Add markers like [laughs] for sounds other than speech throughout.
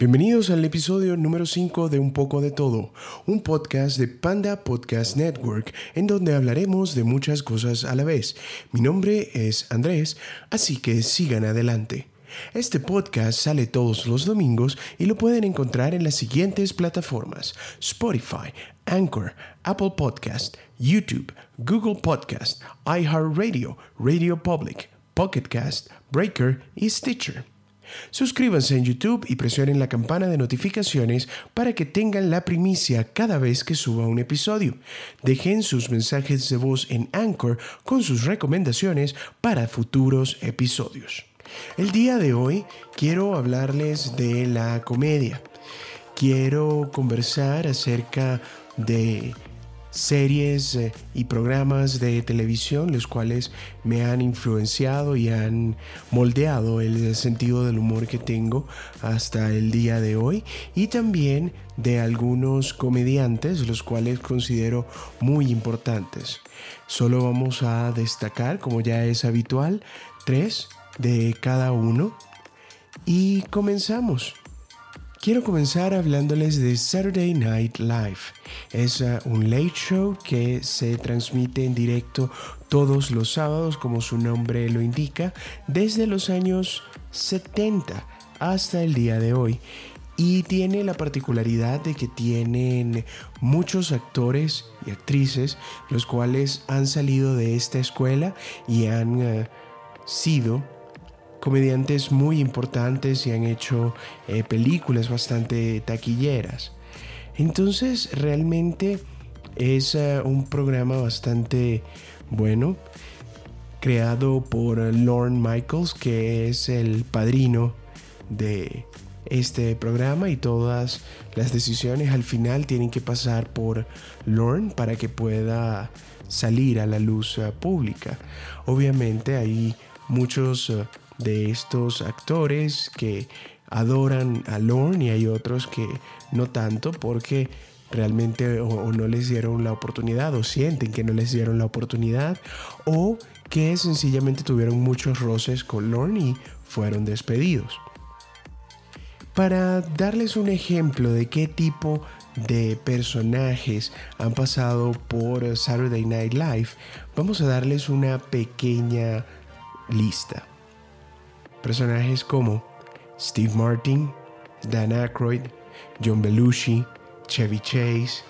Bienvenidos al episodio número 5 de Un poco de todo, un podcast de Panda Podcast Network en donde hablaremos de muchas cosas a la vez. Mi nombre es Andrés, así que sigan adelante. Este podcast sale todos los domingos y lo pueden encontrar en las siguientes plataformas: Spotify, Anchor, Apple Podcast, YouTube, Google Podcast, iHeartRadio, Radio Public, Pocket Cast, Breaker y Stitcher. Suscríbanse en YouTube y presionen la campana de notificaciones para que tengan la primicia cada vez que suba un episodio. Dejen sus mensajes de voz en Anchor con sus recomendaciones para futuros episodios. El día de hoy quiero hablarles de la comedia. Quiero conversar acerca de series eh, y programas de televisión los cuales me han influenciado y han moldeado el sentido del humor que tengo hasta el día de hoy y también de algunos comediantes los cuales considero muy importantes. Solo vamos a destacar, como ya es habitual, tres de cada uno y comenzamos. Quiero comenzar hablándoles de Saturday Night Live. Es uh, un late show que se transmite en directo todos los sábados, como su nombre lo indica, desde los años 70 hasta el día de hoy. Y tiene la particularidad de que tienen muchos actores y actrices, los cuales han salido de esta escuela y han uh, sido comediantes muy importantes y han hecho eh, películas bastante taquilleras. Entonces realmente es eh, un programa bastante bueno, creado por Lorne Michaels, que es el padrino de este programa y todas las decisiones al final tienen que pasar por Lorne para que pueda salir a la luz eh, pública. Obviamente hay muchos de estos actores que adoran a Lorne y hay otros que no tanto porque realmente o, no les dieron la oportunidad o sienten que no les dieron la oportunidad o que sencillamente tuvieron muchos roces con Lorne y fueron despedidos. Para darles un ejemplo de qué tipo de personajes han pasado por Saturday Night Live, vamos a darles una pequeña lista. Personajes como Steve Martin, Dan Aykroyd, John Belushi, Chevy Chase,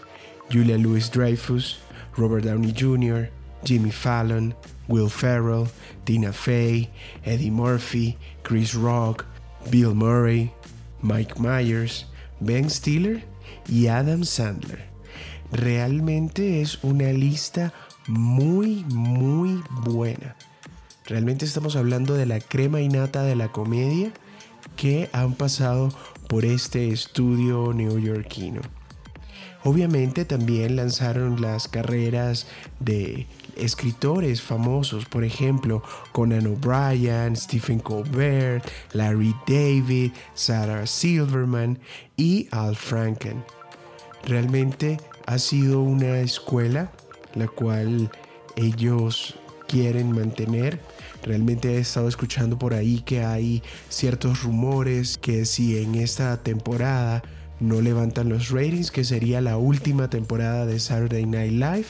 Julia Louis Dreyfus, Robert Downey Jr., Jimmy Fallon, Will Ferrell, Tina Fey, Eddie Murphy, Chris Rock, Bill Murray, Mike Myers, Ben Stiller y Adam Sandler. Realmente es una lista muy, muy buena. Realmente estamos hablando de la crema innata de la comedia que han pasado por este estudio neoyorquino. Obviamente también lanzaron las carreras de escritores famosos, por ejemplo, Conan O'Brien, Stephen Colbert, Larry David, Sarah Silverman y Al Franken. Realmente ha sido una escuela la cual ellos quieren mantener. Realmente he estado escuchando por ahí que hay ciertos rumores que si en esta temporada no levantan los ratings, que sería la última temporada de Saturday Night Live,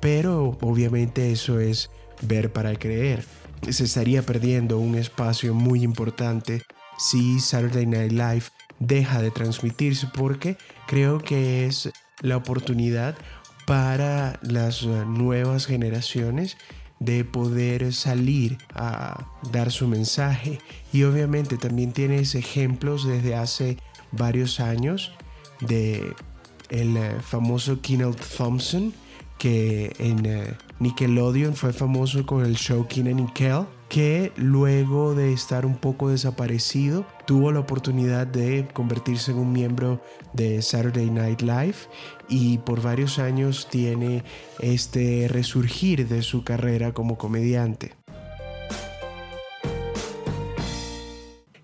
pero obviamente eso es ver para creer. Se estaría perdiendo un espacio muy importante si Saturday Night Live deja de transmitirse porque creo que es la oportunidad para las nuevas generaciones de poder salir a dar su mensaje. Y obviamente también tienes ejemplos desde hace varios años de el eh, famoso Kenneth Thompson que en eh, Nickelodeon fue famoso con el show Keenan y Kel que luego de estar un poco desaparecido tuvo la oportunidad de convertirse en un miembro de Saturday Night Live y por varios años tiene este resurgir de su carrera como comediante.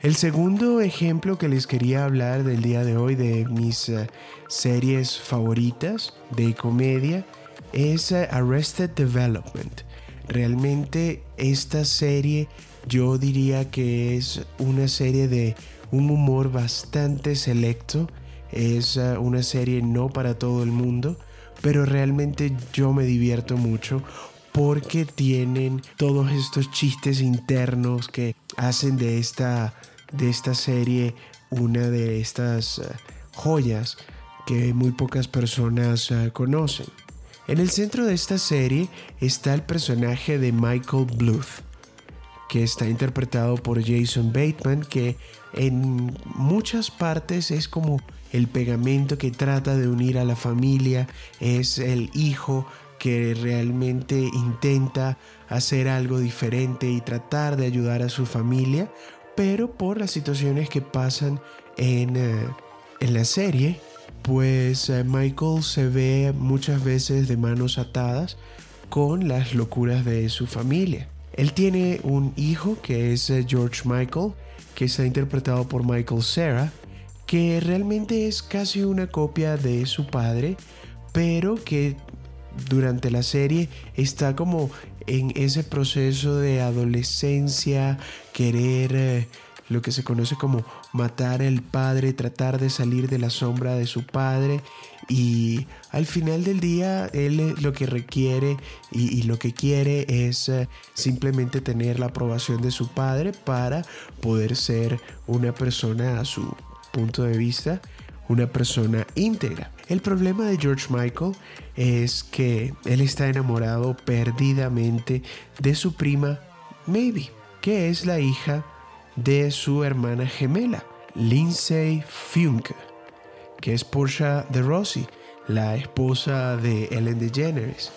El segundo ejemplo que les quería hablar del día de hoy de mis eh, series favoritas de comedia es Arrested Development. Realmente esta serie yo diría que es una serie de un humor bastante selecto. Es eh, una serie no para todo el mundo, pero realmente yo me divierto mucho porque tienen todos estos chistes internos que hacen de esta, de esta serie una de estas eh, joyas que muy pocas personas eh, conocen. En el centro de esta serie está el personaje de Michael Bluth, que está interpretado por Jason Bateman, que en muchas partes es como el pegamento que trata de unir a la familia, es el hijo que realmente intenta hacer algo diferente y tratar de ayudar a su familia, pero por las situaciones que pasan en, eh, en la serie, pues eh, Michael se ve muchas veces de manos atadas con las locuras de su familia. Él tiene un hijo que es eh, George Michael, que está interpretado por Michael Cera, que realmente es casi una copia de su padre, pero que durante la serie está como en ese proceso de adolescencia, querer eh, lo que se conoce como matar al padre, tratar de salir de la sombra de su padre y al final del día él lo que requiere y, lo que quiere es eh, simplemente tener la aprobación de su padre para poder ser una persona a su punto de vista una persona íntegra. El problema de George Michael es que él está enamorado perdidamente de su prima Maybe, que es la hija de su hermana gemela, Lindsay Funk, que es Portia de Rossi, la esposa de Ellen DeGeneres.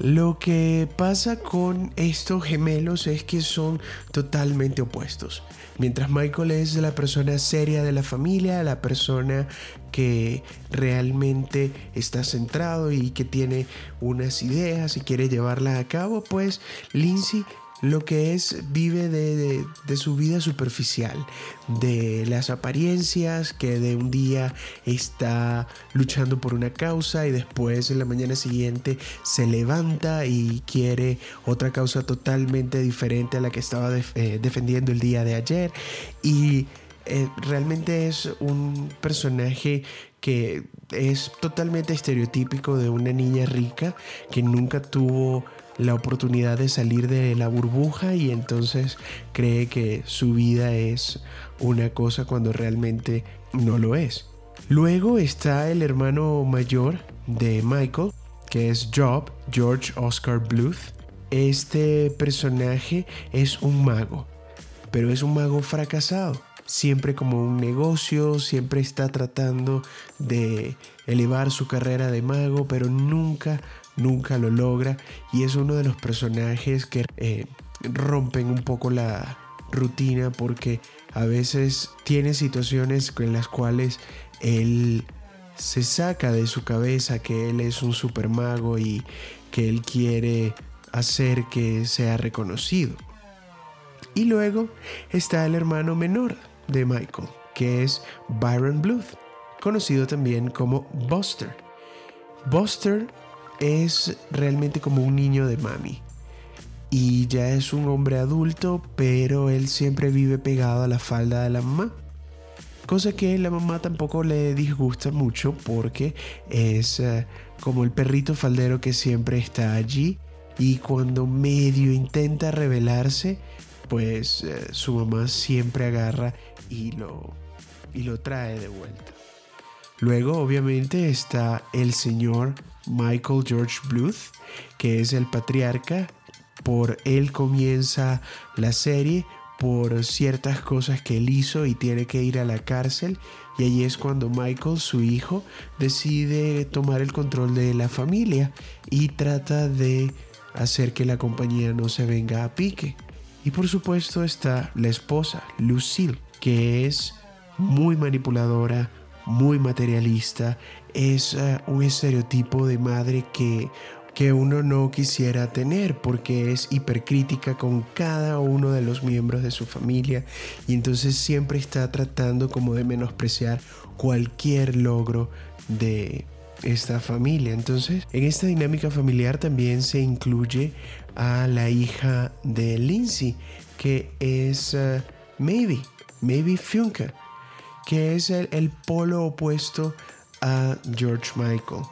Lo que pasa con estos gemelos es que son totalmente opuestos. Mientras Michael es la persona seria de la familia, la persona que realmente está centrado y que tiene unas ideas y quiere llevarlas a cabo, pues Lindsay lo que es vive de, su vida superficial, de las apariencias, que de un día está luchando por una causa y después en la mañana siguiente se levanta y quiere otra causa totalmente diferente a la que estaba eh, defendiendo el día de ayer. Y eh, realmente es un personaje que es totalmente estereotípico de una niña rica que nunca tuvo la oportunidad de salir de la burbuja y entonces cree que su vida es una cosa cuando realmente no lo es. Luego está el hermano mayor de Michael, que es Job, George Oscar Bluth. Este personaje es un mago, pero es un mago fracasado. Siempre como un negocio, siempre está tratando de elevar su carrera de mago, pero nunca nunca lo logra y es uno de los personajes que eh, rompen un poco la rutina porque a veces tiene situaciones en las cuales él se saca de su cabeza que él es un super mago y que él quiere hacer que sea reconocido. Y luego está el hermano menor de Michael, que es Byron Bluth, conocido también como Buster. Buster es realmente como un niño de mami. Y ya es un hombre adulto, pero él siempre vive pegado a la falda de la mamá. Cosa que la mamá tampoco le disgusta mucho porque es eh, como el perrito faldero que siempre está allí y cuando medio intenta rebelarse, pues eh, su mamá siempre agarra y lo, y lo trae de vuelta. Luego obviamente está el señor Michael George Bluth, que es el patriarca. Por él comienza la serie por ciertas cosas que él hizo y tiene que ir a la cárcel. Y ahí es cuando Michael, su hijo, decide tomar el control de la familia y trata de hacer que la compañía no se venga a pique. Y por supuesto está la esposa, Lucille, que es muy manipuladora, muy materialista, es eh, un estereotipo de madre que, que uno no quisiera tener porque es hipercrítica con cada uno de los miembros de su familia y entonces siempre está tratando como de menospreciar cualquier logro de esta familia. Entonces, en esta dinámica familiar también se incluye a la hija de Lindsay, que es uh, Maybe. Maybe Funke, que es el polo opuesto a George Michael.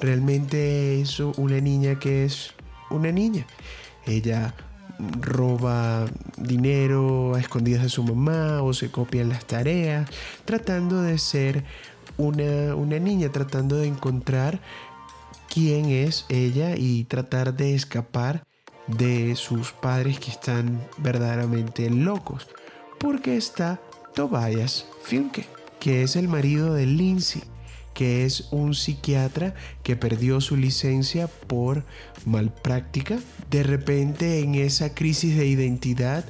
Realmente es una niña que es una niña. Ella roba dinero a escondidas de su mamá o se copia en las tareas, tratando de ser una, una niña, tratando de encontrar quién es ella y tratar de escapar de sus padres que están verdaderamente locos. Porque está Tobias Funke, que es el marido de Lindsay, que es un psiquiatra que perdió su licencia por malpráctica. De repente en esa crisis de identidad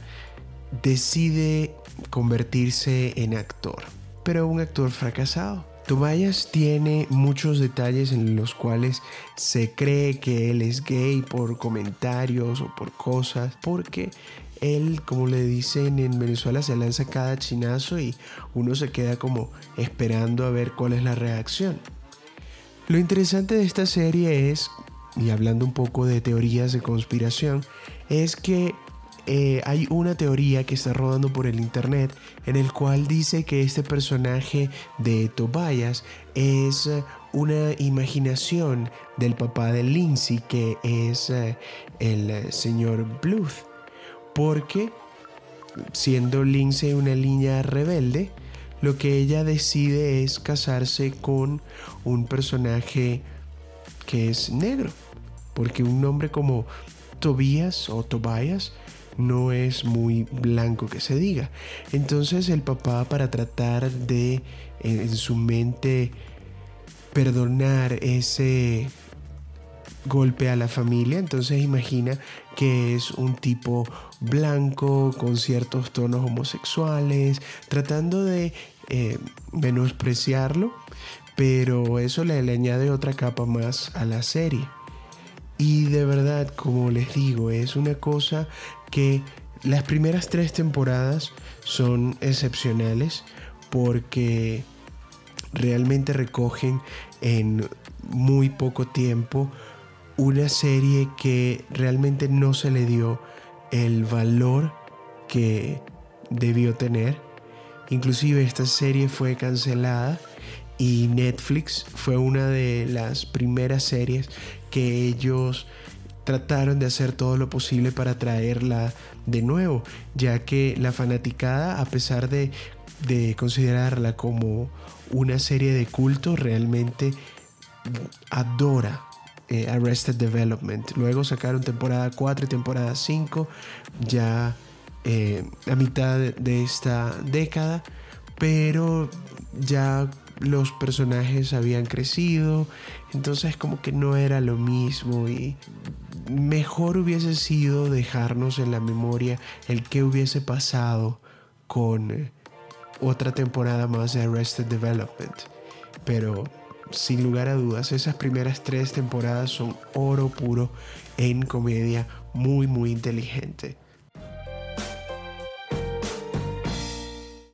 decide convertirse en actor, pero un actor fracasado. Tobias tiene muchos detalles en los cuales se cree que él es gay por comentarios o por cosas, porque él, como le dicen en Venezuela, se lanza cada chinazo y uno se queda como esperando a ver cuál es la reacción. Lo interesante de esta serie es, y hablando un poco de teorías de conspiración, es que eh, hay una teoría que está rodando por el internet en el cual dice que este personaje de Tobias es eh, una imaginación del papá de Lindsay que es eh, el señor Bluth porque siendo Lindsay una niña rebelde lo que ella decide es casarse con un personaje que es negro porque un nombre como Tobias o Tobias no es muy blanco que se diga. Entonces el papá para tratar de en su mente perdonar ese golpe a la familia, entonces imagina que es un tipo blanco con ciertos tonos homosexuales, tratando de eh, menospreciarlo, pero eso le, le añade otra capa más a la serie. Y de verdad, como les digo, es una cosa que las primeras tres temporadas son excepcionales porque realmente recogen en muy poco tiempo una serie que realmente no se le dio el valor que debió tener. Inclusive esta serie fue cancelada y Netflix fue una de las primeras series que ellos trataron de hacer todo lo posible para traerla de nuevo, ya que la fanaticada, a pesar de, considerarla como una serie de culto, realmente adora eh, Arrested Development. Luego sacaron temporada 4 y temporada 5, ya eh, a mitad de esta década, pero ya los personajes habían crecido, entonces como que no era lo mismo y mejor hubiese sido dejarnos en la memoria el que hubiese pasado con eh, otra temporada más de Arrested Development. Pero sin lugar a dudas, esas primeras tres temporadas son oro puro en comedia muy muy inteligente.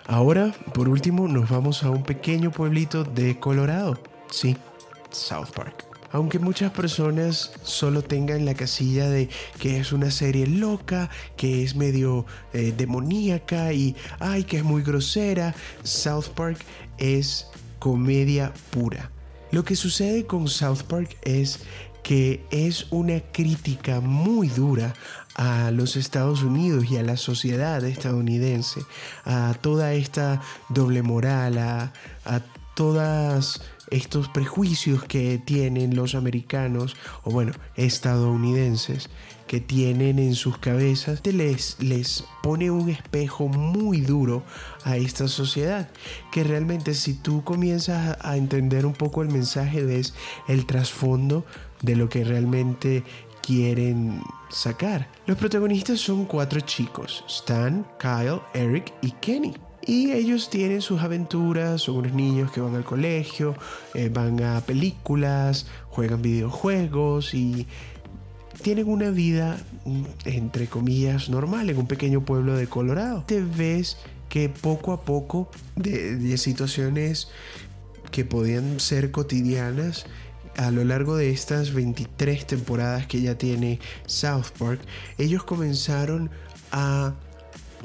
Ahora, por último, nos vamos a un pequeño pueblito de Colorado. Sí, South Park. Aunque muchas personas solo tengan la casilla de que es una serie loca, que es medio eh, demoníaca y ay, que es muy grosera, South Park es comedia pura. Lo que sucede con South Park es que es una crítica muy dura a los Estados Unidos y a la sociedad estadounidense, a toda esta doble moral, a, todos estos prejuicios que tienen los americanos, o bueno, estadounidenses, que tienen en sus cabezas, les, les pone un espejo muy duro a esta sociedad, que realmente si tú comienzas a entender un poco el mensaje, ves el trasfondo de lo que realmente quieren sacar. Los protagonistas son cuatro chicos, Stan, Kyle, Eric y Kenny. Y ellos tienen sus aventuras, son unos niños que van al colegio, eh, van a películas, juegan videojuegos y tienen una vida, entre comillas, normal en un pequeño pueblo de Colorado. Te ves que poco a poco de, de situaciones que podían ser cotidianas a lo largo de estas 23 temporadas que ya tiene South Park, ellos comenzaron a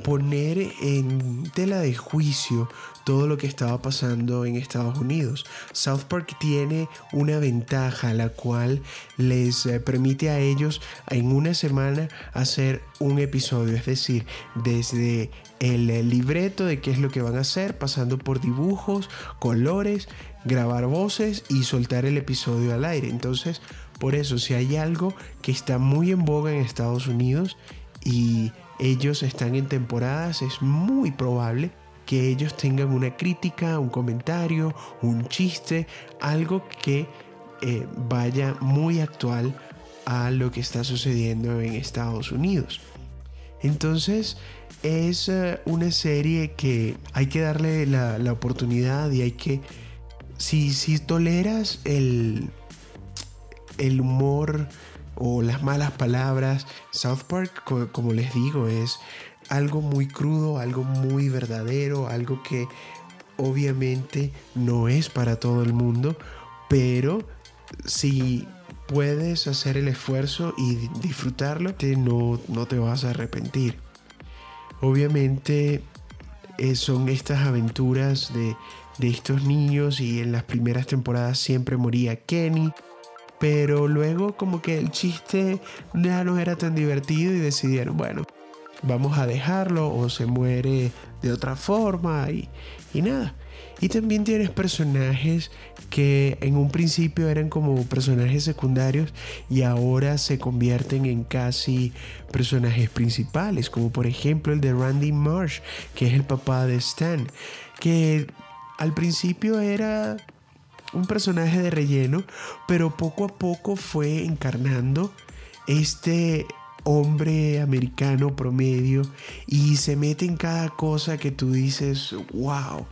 poner en tela de juicio todo lo que estaba pasando en Estados Unidos. South Park tiene una ventaja la cual les eh, permite a ellos en una semana hacer un episodio, es decir, desde el libreto de qué es lo que van a hacer, pasando por dibujos, colores, grabar voces y soltar el episodio al aire. Entonces, por eso, si hay algo que está muy en boga en Estados Unidos y ellos están en temporadas, es muy probable que ellos tengan una crítica, un comentario, un chiste, algo que eh, vaya muy actual a lo que está sucediendo en Estados Unidos. Entonces es eh, una serie que hay que darle la, oportunidad y hay que, si, si toleras el, el humor o las malas palabras, South Park, como les digo, es algo muy crudo, algo muy verdadero, algo que obviamente no es para todo el mundo, pero si puedes hacer el esfuerzo y disfrutarlo, no, no te vas a arrepentir. Obviamente eh, son estas aventuras de, de estos niños y en las primeras temporadas siempre moría Kenny. Pero luego como que el chiste ya no era tan divertido y decidieron, bueno, vamos a dejarlo o se muere de otra forma y, y nada. Y también tienes personajes que en un principio eran como personajes secundarios y ahora se convierten en casi personajes principales, como por ejemplo el de Randy Marsh, que es el papá de Stan, que al principio era un personaje de relleno, pero poco a poco fue encarnando este hombre americano promedio y se mete en cada cosa que tú dices, wow,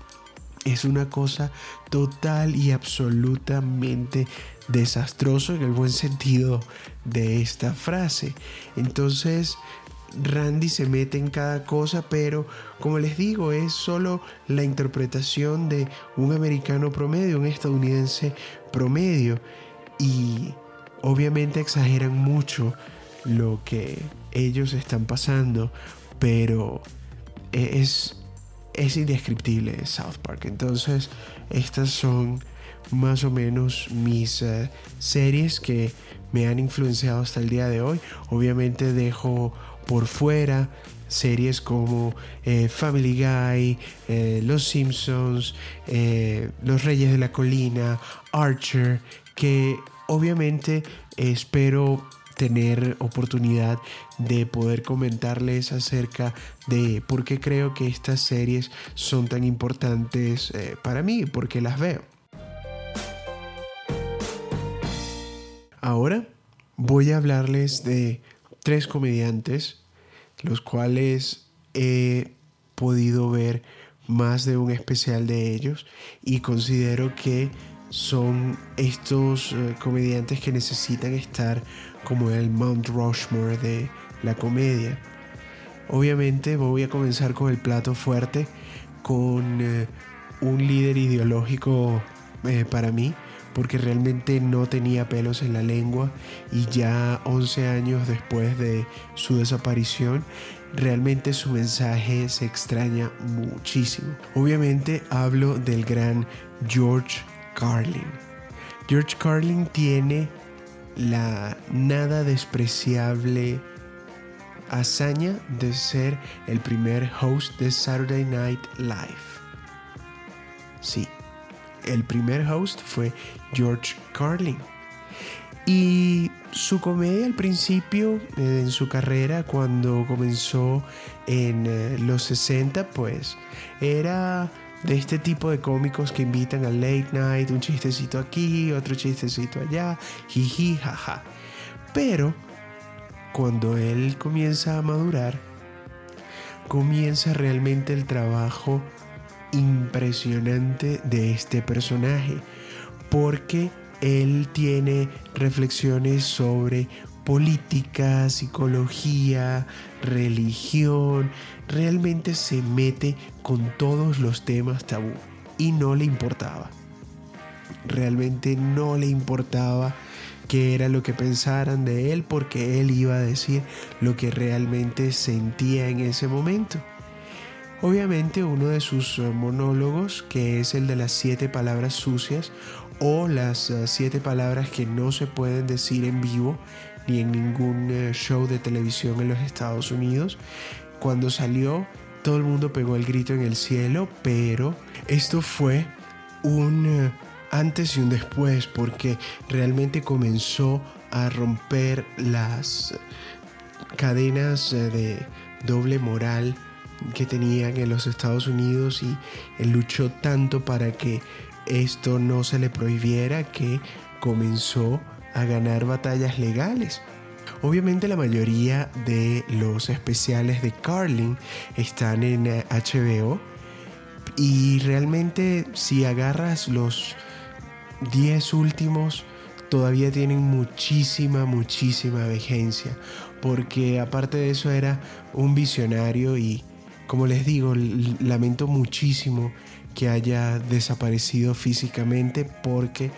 es una cosa total y absolutamente desastroso en el buen sentido de esta frase. Entonces, Randy se mete en cada cosa, pero como les digo, es solo la interpretación de un americano promedio, un estadounidense promedio. Y obviamente exageran mucho lo que ellos están pasando, pero es, es indescriptible South Park. Entonces, estas son más o menos mis eh, series que me han influenciado hasta el día de hoy. Obviamente dejo por fuera series como eh, Family Guy, eh, Los Simpsons, Los Reyes de la Colina, Archer, que obviamente espero tener oportunidad de poder comentarles acerca de por qué creo que estas series son tan importantes eh, para mí, porque las veo. Ahora voy a hablarles de tres comediantes, los cuales he podido ver más de un especial de ellos y considero que son estos eh, comediantes que necesitan estar como el Mount Rushmore de la comedia. Obviamente voy a comenzar con el plato fuerte, con eh, un líder ideológico eh, para mí, porque realmente no tenía pelos en la lengua y ya 11 años después de su desaparición, realmente su mensaje se extraña muchísimo. Obviamente hablo del gran George Carlin. George Carlin tiene la nada despreciable hazaña de ser el primer host de Saturday Night Live. Sí, el primer host fue George Carlin. Y su comedia al principio, eh, en su carrera, cuando comenzó en eh, los 60, pues era de este tipo de cómicos que invitan al late night, un chistecito aquí, otro chistecito allá, jiji, jaja. Pero cuando él comienza a madurar, comienza realmente el trabajo impresionante de este personaje, porque él tiene reflexiones sobre política, psicología, religión, realmente se mete con todos los temas tabú y no le importaba. Realmente no le importaba qué era lo que pensaran de él porque él iba a decir lo que realmente sentía en ese momento. Obviamente uno de sus eh, monólogos, que es el de las siete palabras sucias o las eh, siete palabras que no se pueden decir en vivo ni en ningún eh, show de televisión en los Estados Unidos. Cuando salió, todo el mundo pegó el grito en el cielo, pero esto fue un antes y un después porque realmente comenzó a romper las cadenas de doble moral que tenían en los Estados Unidos y luchó tanto para que esto no se le prohibiera que comenzó a ganar batallas legales. Obviamente la mayoría de los especiales de Carlin están en HBO y realmente si agarras los 10 últimos todavía tienen muchísima, muchísima vigencia porque aparte de eso era un visionario y como les digo, lamento muchísimo que haya desaparecido físicamente porque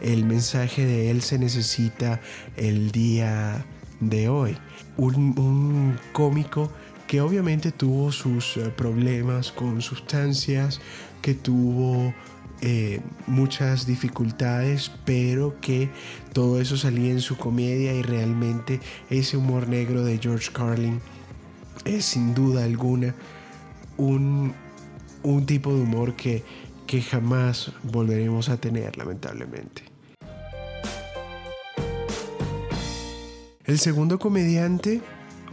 el mensaje de él se necesita el día de hoy. Un, cómico que obviamente tuvo sus eh, problemas con sustancias, que tuvo eh, muchas dificultades, pero que todo eso salía en su comedia y realmente ese humor negro de George Carlin es sin duda alguna un, tipo de humor que, que jamás volveremos a tener, lamentablemente. El segundo comediante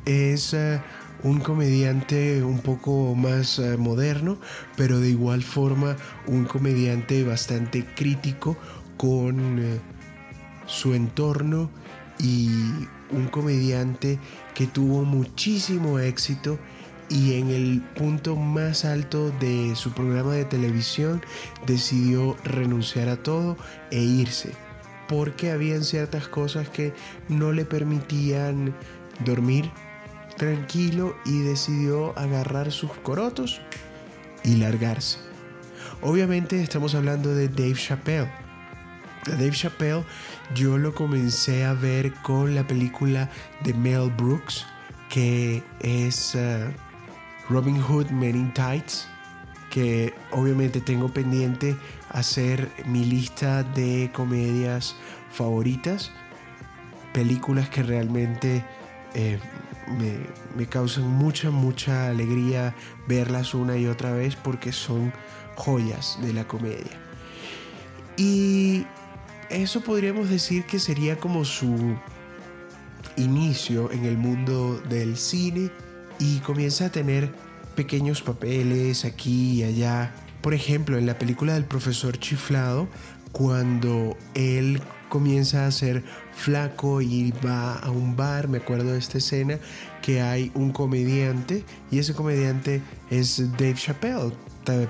es eh, un comediante un poco más eh, moderno, pero de igual forma un comediante bastante crítico con eh, su entorno y un comediante que tuvo muchísimo éxito y en el punto más alto de su programa de televisión decidió renunciar a todo e irse porque habían ciertas cosas que no le permitían dormir tranquilo y decidió agarrar sus corotos y largarse. Obviamente estamos hablando de Dave Chappelle. Dave Chappelle yo lo comencé a ver con la película de Mel Brooks que es... Eh, Robin Hood Men in Tights, que obviamente tengo pendiente hacer mi lista de comedias favoritas, películas que realmente eh, me, me, causan mucha, mucha alegría verlas una y otra vez porque son joyas de la comedia. Y eso podríamos decir que sería como su inicio en el mundo del cine y comienza a tener pequeños papeles aquí y allá. Por ejemplo, en la película del profesor chiflado, cuando él comienza a ser flaco y va a un bar, me acuerdo de esta escena, que hay un comediante y ese comediante es Dave Chappelle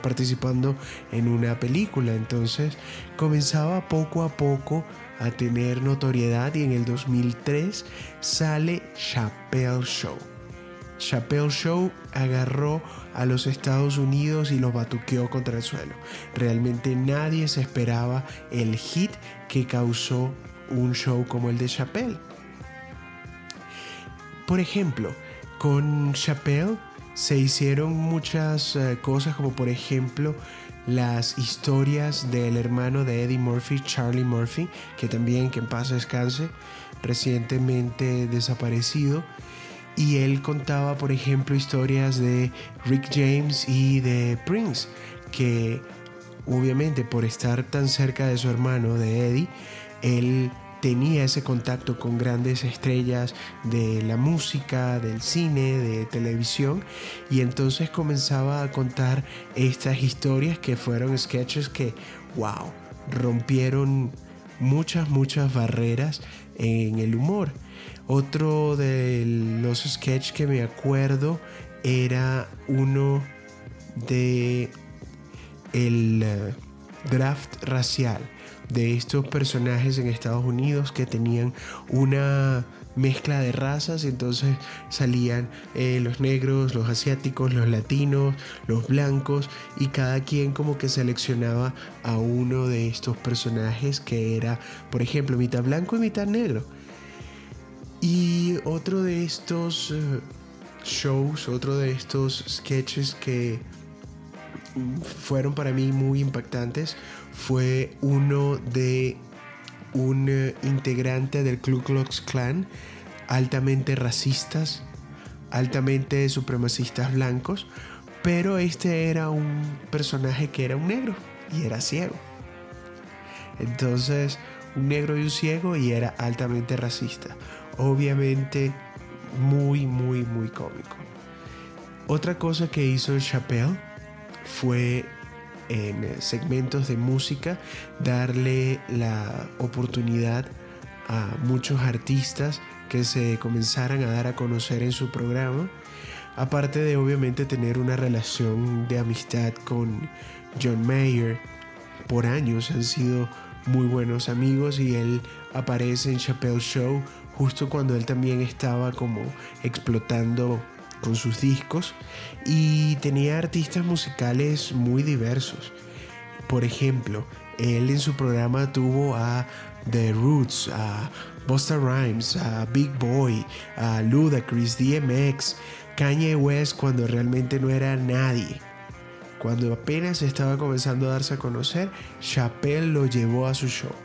participando en una película. Entonces comenzaba poco a poco a tener notoriedad y en el 2003 sale Chappelle Show. Chappelle Show agarró a los Estados Unidos y los batuqueó contra el suelo. Realmente nadie se esperaba el hit que causó un show como el de Chappelle. Por ejemplo, con Chappelle se hicieron muchas eh, cosas como por ejemplo las historias del hermano de Eddie Murphy, Charlie Murphy, que también que en paz descanse, recientemente desaparecido y él contaba, por ejemplo, historias de Rick James y de Prince, que obviamente por estar tan cerca de su hermano, de Eddie, él tenía ese contacto con grandes estrellas de la música, del cine, de televisión, y entonces comenzaba a contar estas historias que fueron sketches que, wow, rompieron muchas, muchas barreras en el humor. Otro de los sketches que me acuerdo era uno de el eh, draft racial de estos personajes en Estados Unidos que tenían una mezcla de razas, entonces salían eh, los negros, los asiáticos, los latinos, los blancos, y cada quien como que seleccionaba a uno de estos personajes que era, por ejemplo, mitad blanco y mitad negro. Y otro de estos eh, shows, otro de estos sketches que fueron para mí muy impactantes fue uno de un eh, integrante del Ku Klux Klan altamente racistas, altamente supremacistas blancos, pero este era un personaje que era un negro y era ciego. Entonces, un negro y un ciego y era altamente racista. Obviamente muy, muy, muy cómico. Otra cosa que hizo Chappelle fue en segmentos de música darle la oportunidad a muchos artistas que se comenzaran a dar a conocer en su programa, aparte de obviamente tener una relación de amistad con John Mayer. Por años han sido muy buenos amigos y él aparece en Chappelle Show justo cuando él también estaba como explotando con sus discos y tenía artistas musicales muy diversos. Por ejemplo, él en su programa tuvo a The Roots, a Busta Rhymes, a Big Boy, a Ludacris, DMX, Kanye West cuando realmente no era nadie. Cuando apenas estaba comenzando a darse a conocer, Chappelle lo llevó a su show.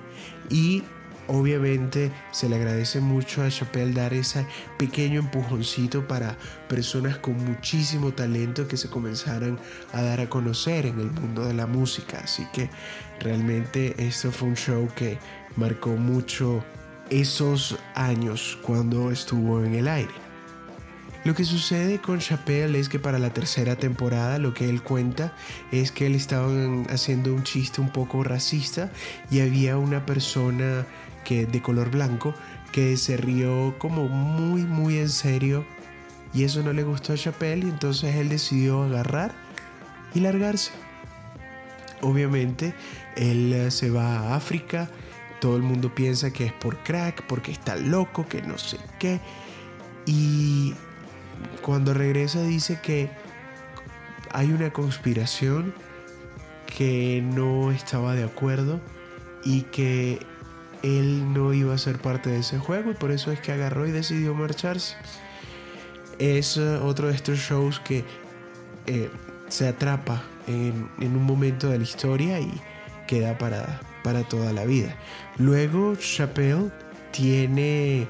Y obviamente se le agradece mucho a Chappelle dar ese pequeño empujoncito para personas con muchísimo talento que se comenzaran a dar a conocer en el mundo de la música. Así que realmente esto fue un show que marcó mucho esos años cuando estuvo en el aire. Lo que sucede con Chappelle es que para la tercera temporada lo que él cuenta es que él estaba haciendo un chiste un poco racista y había una persona que de color blanco que se rió como muy muy en serio y eso no le gustó a Chappelle y entonces él decidió agarrar y largarse. Obviamente él eh, se va a África, todo el mundo piensa que es por crack, porque está loco, que no sé qué. Y cuando regresa dice que hay una conspiración que no estaba de acuerdo y que él no iba a ser parte de ese juego y por eso es que agarró y decidió marcharse. Es eh, otro de estos shows que eh, se atrapa en, un momento de la historia y queda para, para toda la vida. Luego Chappelle tiene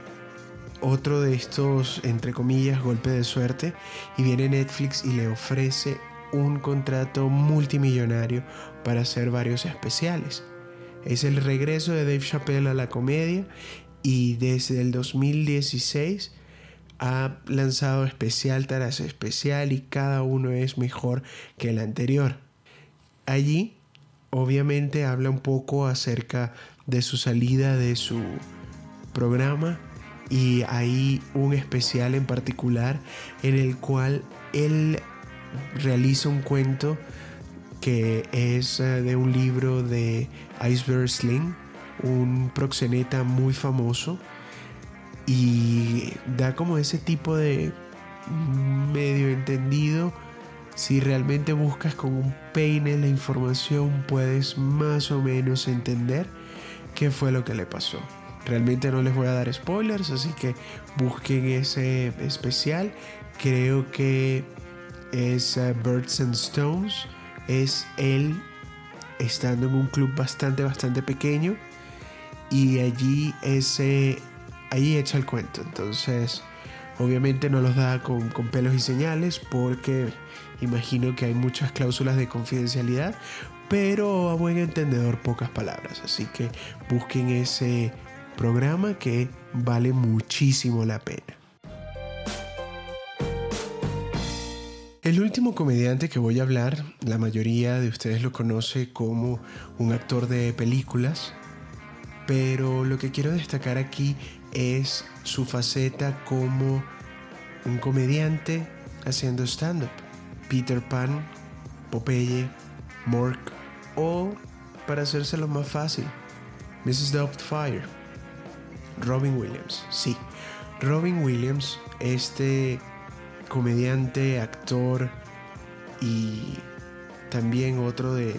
otro de estos, entre comillas, golpes de suerte y viene Netflix y le ofrece un contrato multimillonario para hacer varios especiales. Es el regreso de Dave Chappelle a la comedia y desde el 2016 ha lanzado especial tras especial y cada uno es mejor que el anterior. Allí obviamente habla un poco acerca de su salida de su programa y hay un especial en particular en el cual él realiza un cuento que es eh, de un libro de Iceberg Sling, un proxeneta muy famoso y da como ese tipo de medio entendido. Si realmente buscas con un peine la información, puedes más o menos entender qué fue lo que le pasó. Realmente no les voy a dar spoilers, así que busquen ese especial. Creo que es eh, Birds and Stones es él estando en un club bastante, bastante pequeño y allí ese, ahí echa el cuento. Entonces, obviamente no los da con, con pelos y señales porque imagino que hay muchas cláusulas de confidencialidad, pero a buen entendedor pocas palabras. Así que busquen ese programa que vale muchísimo la pena. El último comediante que voy a hablar, la mayoría de ustedes lo conoce como un actor de películas, pero lo que quiero destacar aquí es su faceta como un comediante haciendo stand-up. Peter Pan, Popeye, Mork o, para hacérselo más fácil, Mrs. Doubtfire, Robin Williams. Sí, Robin Williams, este comediante, actor y también otro de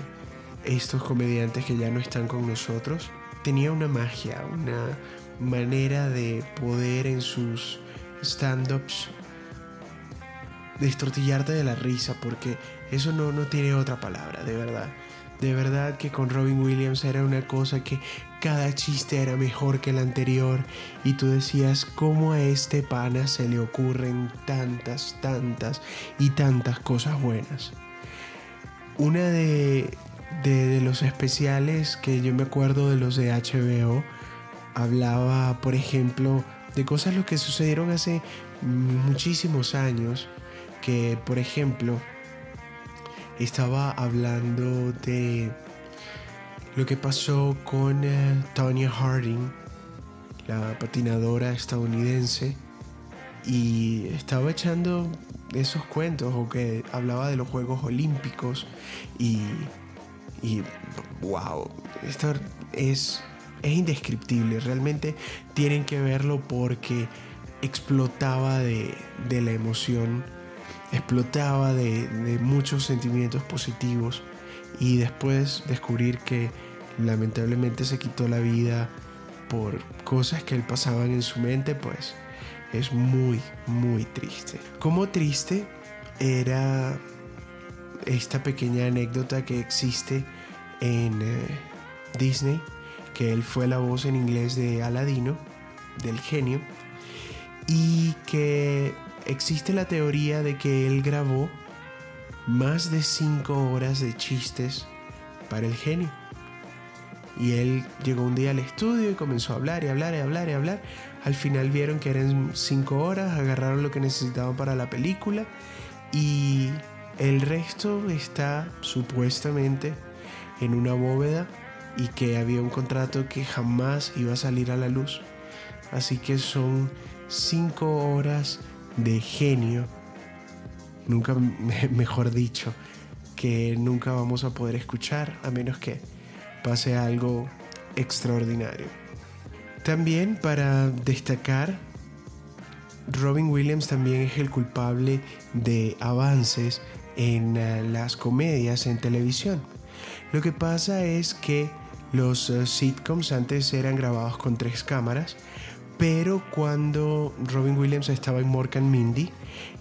estos comediantes que ya no están con nosotros, tenía una magia, una manera de poder en sus stand-ups destortillarte de la risa porque eso no, no tiene otra palabra, de verdad. De verdad que con Robin Williams era una cosa que cada chiste era mejor que el anterior y tú decías cómo a este pana se le ocurren tantas, tantas y tantas cosas buenas. Una de, de, los especiales que yo me acuerdo de los de HBO hablaba, por ejemplo, de cosas lo que sucedieron hace muchísimos años, que por ejemplo estaba hablando de lo que pasó con eh, Tonya Harding, la patinadora estadounidense, y estaba echando esos cuentos o que hablaba de los Juegos Olímpicos y, y wow, esto es, es indescriptible, realmente tienen que verlo porque explotaba de, de la emoción, explotaba de, muchos sentimientos positivos y después descubrir que lamentablemente se quitó la vida por cosas que él pasaban en su mente, pues es muy, muy triste. Como triste era esta pequeña anécdota que existe en eh, Disney, que él fue la voz en inglés de Aladino, del genio, y que existe la teoría de que él grabó más de 5 horas de chistes para el genio. Y él llegó un día al estudio y comenzó a hablar y hablar y hablar y hablar. Al final vieron que eran 5 horas, agarraron lo que necesitaban para la película y el resto está supuestamente en una bóveda y que había un contrato que jamás iba a salir a la luz. Así que son 5 horas de genio nunca, [laughs] mejor dicho, que nunca vamos a poder escuchar a menos que pase algo extraordinario. También para destacar, Robin Williams también es el culpable de avances en eh, las comedias en televisión. Lo que pasa es que los eh, sitcoms antes eran grabados con tres cámaras, pero cuando Robin Williams estaba en Morgan Mindy,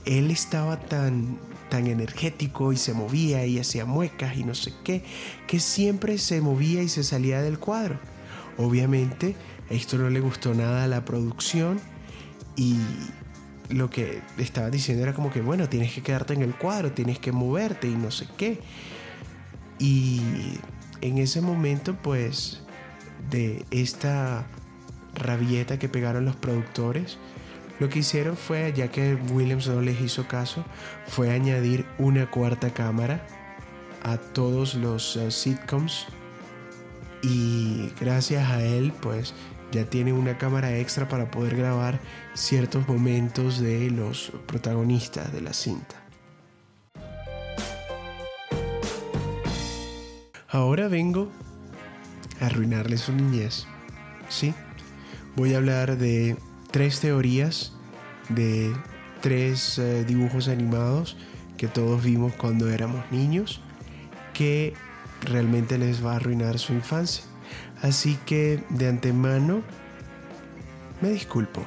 él estaba tan, tan energético y se movía y hacía muecas y no sé qué, que siempre se movía y se salía del cuadro. Obviamente, esto no le gustó nada a la producción y lo que estaba diciendo era como que, bueno, tienes que quedarte en el cuadro, tienes que moverte y no sé qué. Y en ese momento, pues, de esta rabieta que pegaron los productores, lo que hicieron fue, ya que Williams no les hizo caso, fue añadir una cuarta cámara a todos los uh, sitcoms y gracias a él pues ya tiene una cámara extra para poder grabar ciertos momentos de los protagonistas de la cinta. Ahora vengo a arruinarle su niñez. Sí, voy a hablar de tres teorías de tres eh, dibujos animados que todos vimos cuando éramos niños que realmente les va a arruinar su infancia. Así que de antemano me disculpo.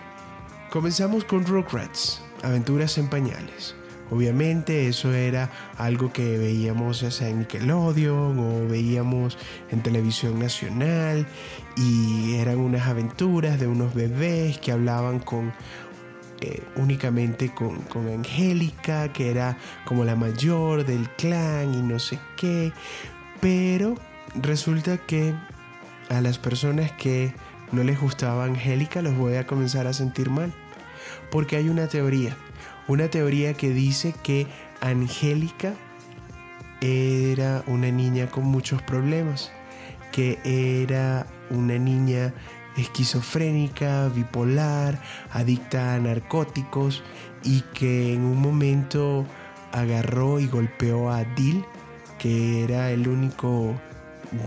Comenzamos con Rugrats, Aventuras en Pañales. Obviamente eso era algo que veíamos ya sea en Nickelodeon o veíamos en televisión nacional y eran unas aventuras de unos bebés que hablaban con eh, únicamente con, con Angélica, que era como la mayor del clan y no sé qué. Pero resulta que a las personas que no les gustaba Angélica los voy a comenzar a sentir mal. Porque hay una teoría una teoría que dice que Angélica era una niña con muchos problemas, que era una niña esquizofrénica, bipolar, adicta a narcóticos y que en un momento agarró y golpeó a Dil, que era el único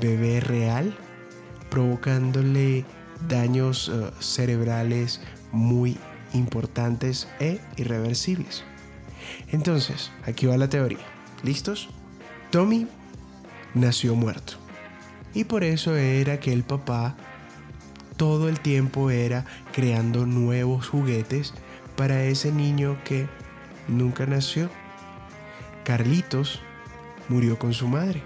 bebé real, provocándole daños eh, cerebrales muy importantes e irreversibles. Entonces, aquí va la teoría. ¿Listos? Tommy nació muerto. Y por eso era que el papá todo el tiempo era creando nuevos juguetes para ese niño que nunca nació. Carlitos murió con su madre.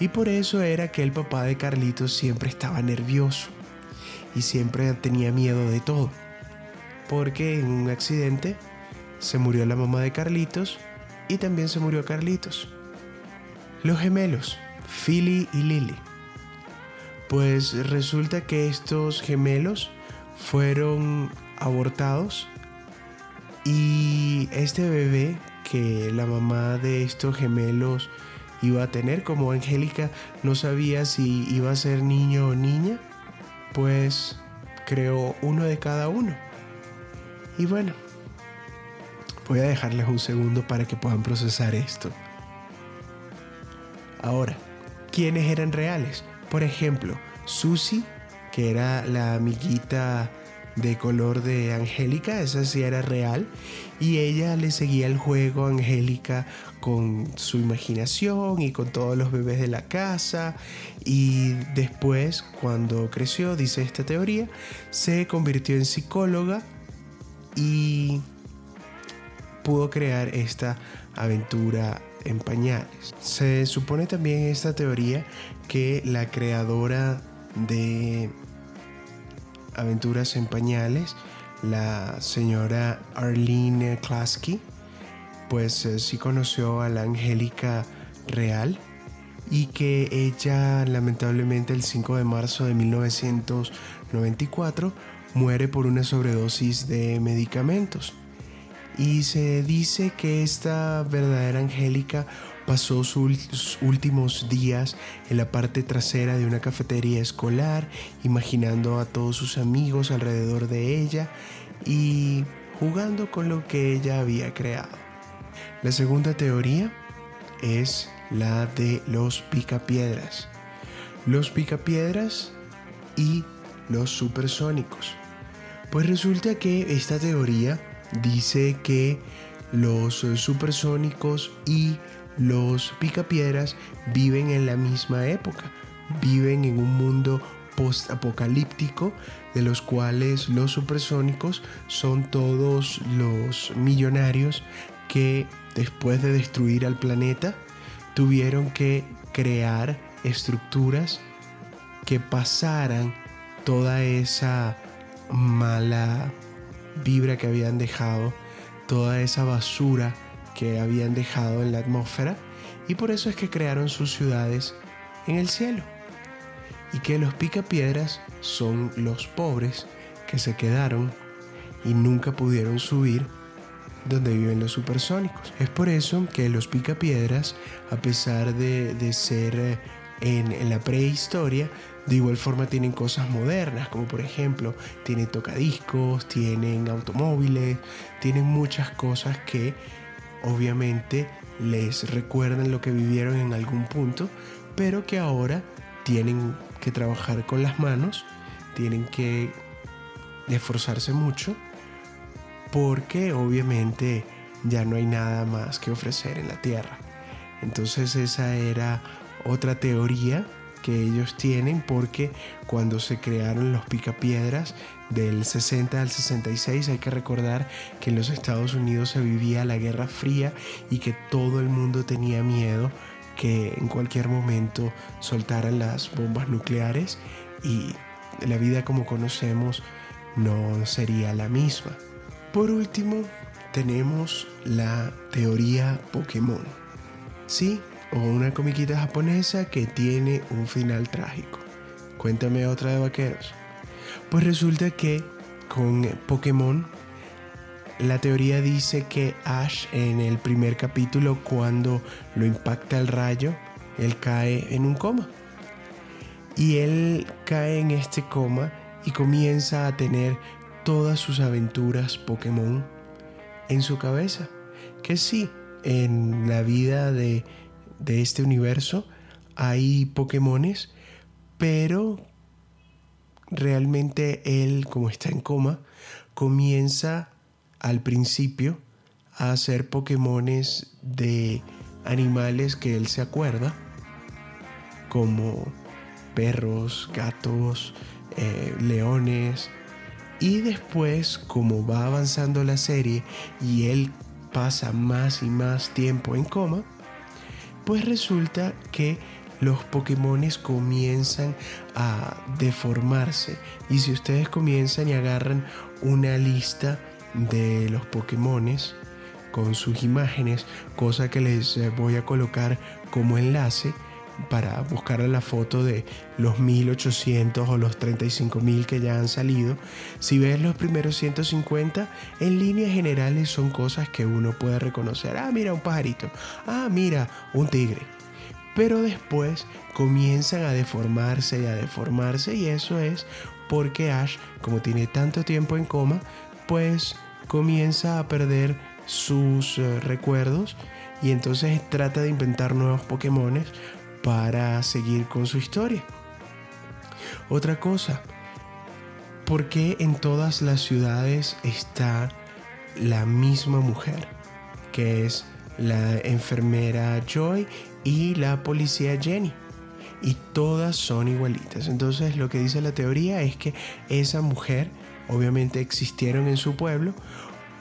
Y por eso era que el papá de Carlitos siempre estaba nervioso y siempre tenía miedo de todo. Porque en un accidente se murió la mamá de Carlitos y también se murió Carlitos. Los gemelos, Philly y Lily. Pues resulta que estos gemelos fueron abortados y este bebé que la mamá de estos gemelos iba a tener, como Angélica no sabía si iba a ser niño o niña, pues creó uno de cada uno. Y bueno, voy a dejarles un segundo para que puedan procesar esto. Ahora, ¿quiénes eran reales? Por ejemplo, Susie, que era la amiguita de color de Angélica, esa sí era real, y ella le seguía el juego a Angélica con su imaginación y con todos los bebés de la casa, y después, cuando creció, dice esta teoría, se convirtió en psicóloga y pudo crear esta aventura en pañales. Se supone también esta teoría que la creadora de Aventuras en Pañales, la señora Arlene Klasky, pues eh, sí conoció a la Angélica Real y que ella lamentablemente el 5 de marzo de 1994 muere por una sobredosis de medicamentos. Y se dice que esta verdadera Angélica pasó sus últimos días en la parte trasera de una cafetería escolar, imaginando a todos sus amigos alrededor de ella y jugando con lo que ella había creado. La segunda teoría es la de los picapiedras. Los picapiedras y los supersónicos. Pues resulta que esta teoría dice que los supersónicos y los picapiedras viven en la misma época, viven en un mundo post-apocalíptico de los cuales los supersónicos son todos los millonarios que después de destruir al planeta tuvieron que crear estructuras que pasaran toda esa mala vibra que habían dejado, toda esa basura que habían dejado en la atmósfera y por eso es que crearon sus ciudades en el cielo. Y que los picapiedras son los pobres que se quedaron y nunca pudieron subir donde viven los supersónicos. Es por eso que los picapiedras, a pesar de, ser eh, en, la prehistoria, de igual forma tienen cosas modernas, como por ejemplo tienen tocadiscos, tienen automóviles, tienen muchas cosas que obviamente les recuerdan lo que vivieron en algún punto, pero que ahora tienen que trabajar con las manos, tienen que esforzarse mucho, porque obviamente ya no hay nada más que ofrecer en la tierra. Entonces esa era otra teoría que ellos tienen porque cuando se crearon los picapiedras del 60 al 66 hay que recordar que en los Estados Unidos se vivía la Guerra Fría y que todo el mundo tenía miedo que en cualquier momento soltaran las bombas nucleares y la vida como conocemos no sería la misma. Por último, tenemos la teoría Pokémon. Sí, o una comiquita japonesa que tiene un final trágico. Cuéntame otra de vaqueros. Pues resulta que con Pokémon la teoría dice que Ash en el primer capítulo cuando lo impacta el rayo, él cae en un coma. Y él cae en este coma y comienza a tener todas sus aventuras Pokémon en su cabeza. Que sí, en la vida de de este universo hay Pokémones, pero realmente él, como está en coma, comienza al principio a hacer Pokémones de animales que él se acuerda, como perros, gatos, eh, leones. Y después, como va avanzando la serie y él pasa más y más tiempo en coma, pues resulta que los Pokémones comienzan a deformarse. Y si ustedes comienzan y agarran una lista de los Pokémones con sus imágenes, cosa que les eh, voy a colocar como enlace, para buscar la foto de los 1800 o los 35.000 que ya han salido. Si ves los primeros 150, en líneas generales son cosas que uno puede reconocer. Ah, mira un pajarito. Ah, mira un tigre. Pero después comienzan a deformarse y a deformarse y eso es porque Ash, como tiene tanto tiempo en coma, pues comienza a perder sus eh, recuerdos y entonces trata de inventar nuevos Pokémones para seguir con su historia. Otra cosa, ¿por qué en todas las ciudades está la misma mujer? Que es la enfermera Joy y la policía Jenny. Y todas son igualitas. Entonces lo que dice la teoría es que esa mujer obviamente existieron en su pueblo,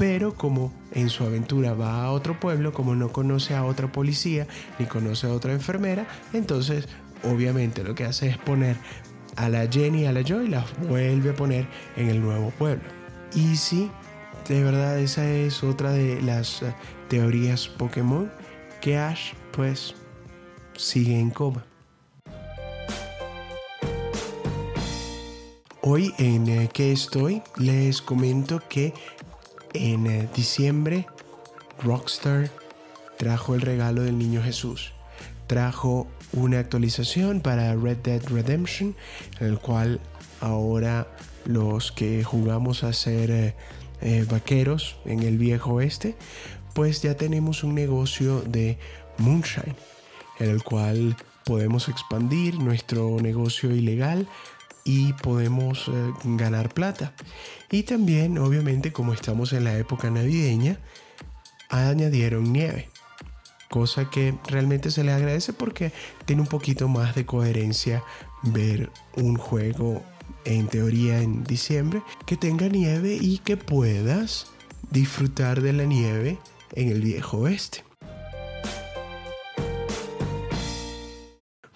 pero como en su aventura va a otro pueblo, como no conoce a otra policía ni conoce a otra enfermera, entonces obviamente lo que hace es poner a la Jenny y a la Joy, las vuelve a poner en el nuevo pueblo. Y sí, de verdad esa es otra de las eh, teorías Pokémon, que Ash pues sigue en coma. Hoy en eh, ¿Qué estoy? Les comento que en eh, diciembre, Rockstar trajo el regalo del niño Jesús. Trajo una actualización para Red Dead Redemption, en el cual ahora los que jugamos a ser eh, eh, vaqueros en el viejo oeste, pues ya tenemos un negocio de moonshine, en el cual podemos expandir nuestro negocio ilegal y podemos eh, ganar plata. Y también, obviamente, como estamos en la época navideña, añadieron nieve. Cosa que realmente se le agradece porque tiene un poquito más de coherencia ver un juego en teoría en diciembre que tenga nieve y que puedas disfrutar de la nieve en el viejo oeste.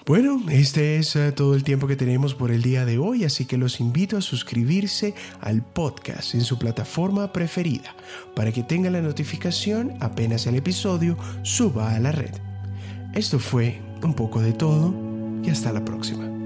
Bueno, este es eh, todo el tiempo que tenemos por el día de hoy, así que los invito a suscribirse al podcast en su plataforma preferida para que tengan la notificación apenas el episodio suba a la red. Esto fue un poco de todo y hasta la próxima.